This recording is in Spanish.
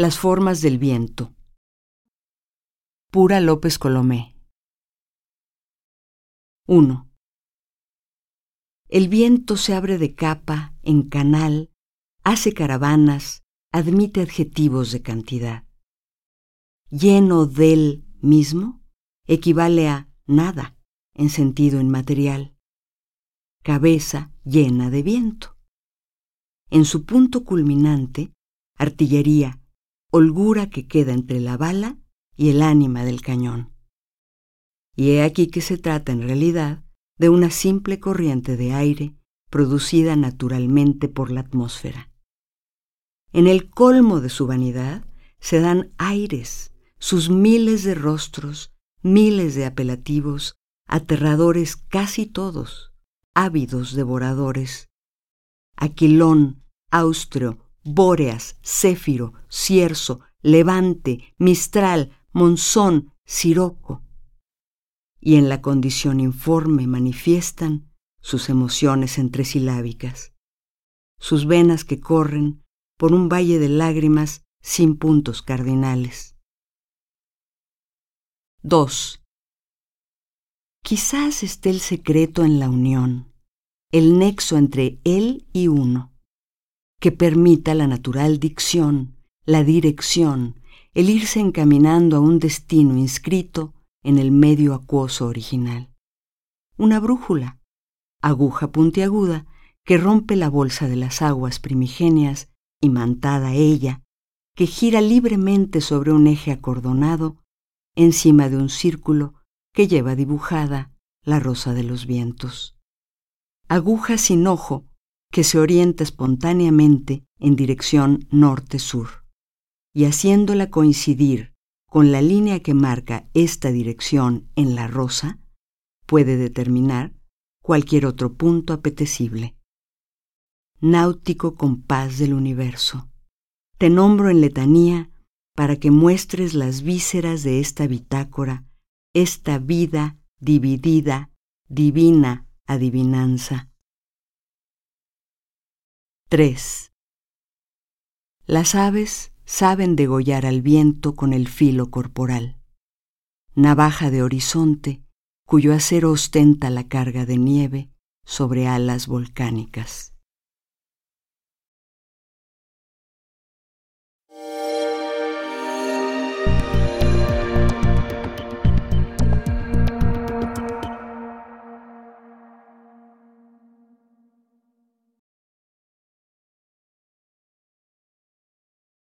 Las formas del viento. Pura López Colomé. 1. El viento se abre de capa, en canal, hace caravanas, admite adjetivos de cantidad. Lleno del mismo equivale a nada en sentido inmaterial. Cabeza llena de viento. En su punto culminante, artillería, holgura que queda entre la bala y el ánima del cañón. Y he aquí que se trata en realidad de una simple corriente de aire producida naturalmente por la atmósfera. En el colmo de su vanidad se dan aires, sus miles de rostros, miles de apelativos, aterradores casi todos, ávidos devoradores. Aquilón, Austro, Bóreas, Céfiro, Cierzo, Levante, Mistral, Monzón, Siroco. Y en la condición informe manifiestan sus emociones entresilábicas, sus venas que corren por un valle de lágrimas sin puntos cardinales. 2. Quizás esté el secreto en la unión, el nexo entre él y uno, que permita la natural dicción, la dirección, el irse encaminando a un destino inscrito en el medio acuoso original. Una brújula, aguja puntiaguda, que rompe la bolsa de las aguas primigenias, imantada ella, que gira libremente sobre un eje acordonado, encima de un círculo que lleva dibujada la rosa de los vientos. Aguja sin ojo que se orienta espontáneamente en dirección norte-sur, y haciéndola coincidir con la línea que marca esta dirección en la rosa, puede determinar cualquier otro punto apetecible. Náutico compás del universo. Te nombro en letanía para que muestres las vísceras de esta bitácora esta vida dividida, divina adivinanza. 3. Las aves saben degollar al viento con el filo corporal, navaja de horizonte cuyo acero ostenta la carga de nieve sobre alas volcánicas.